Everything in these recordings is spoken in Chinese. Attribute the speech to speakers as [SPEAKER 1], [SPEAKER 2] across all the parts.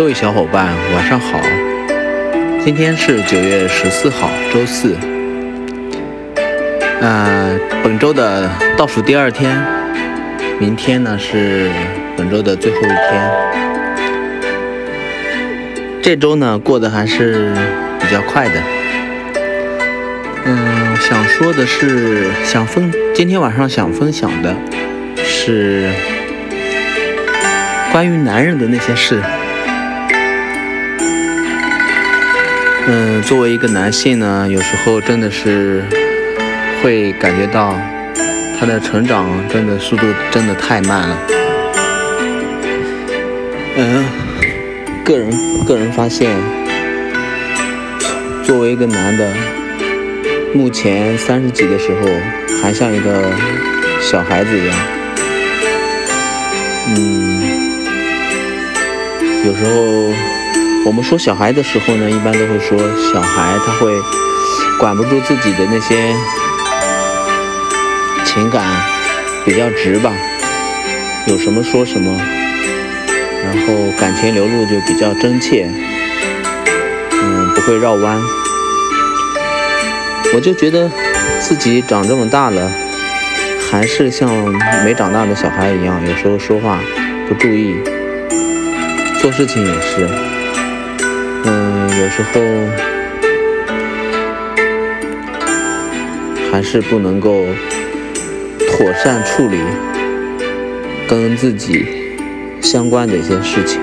[SPEAKER 1] 各位小伙伴，晚上好。今天是九月十四号，周四。呃，本周的倒数第二天，明天呢是本周的最后一天。这周呢过得还是比较快的。嗯，想说的是，想分今天晚上想分享的是关于男人的那些事。嗯，作为一个男性呢，有时候真的是会感觉到他的成长真的速度真的太慢了。嗯，个人个人发现，作为一个男的，目前三十几的时候还像一个小孩子一样。嗯，有时候。我们说小孩的时候呢，一般都会说小孩他会管不住自己的那些情感，比较直吧，有什么说什么，然后感情流露就比较真切，嗯，不会绕弯。我就觉得自己长这么大了，还是像没长大的小孩一样，有时候说话不注意，做事情也是。有时候还是不能够妥善处理跟自己相关的一些事情，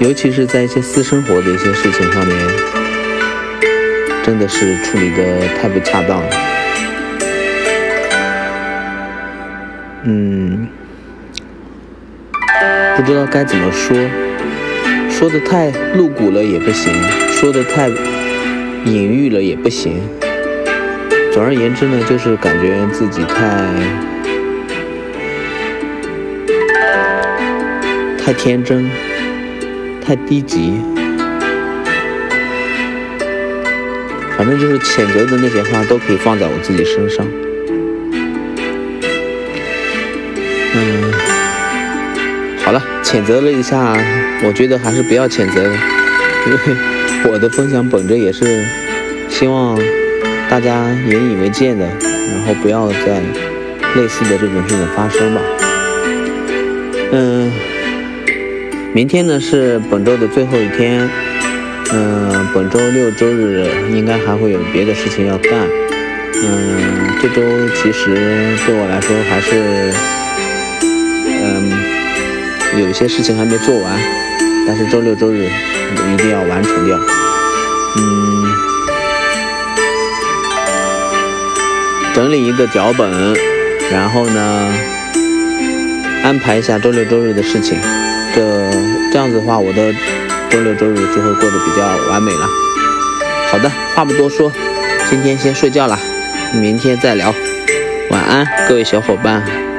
[SPEAKER 1] 尤其是在一些私生活的一些事情上面，真的是处理的太不恰当了。嗯，不知道该怎么说。说的太露骨了也不行，说的太隐喻了也不行。总而言之呢，就是感觉自己太太天真，太低级。反正就是谴责的那些话都可以放在我自己身上。嗯，好了，谴责了一下。我觉得还是不要谴责，因为我的分享本着也是希望大家引以为戒的，然后不要再类似的这种事情发生吧。嗯，明天呢是本周的最后一天，嗯，本周六周日应该还会有别的事情要干。嗯，这周其实对我来说还是，嗯，有些事情还没做完。但是周六周日一定要完成掉，嗯，整理一个脚本，然后呢，安排一下周六周日的事情，这这样子的话，我的周六周日就会过得比较完美了。好的，话不多说，今天先睡觉了，明天再聊，晚安，各位小伙伴。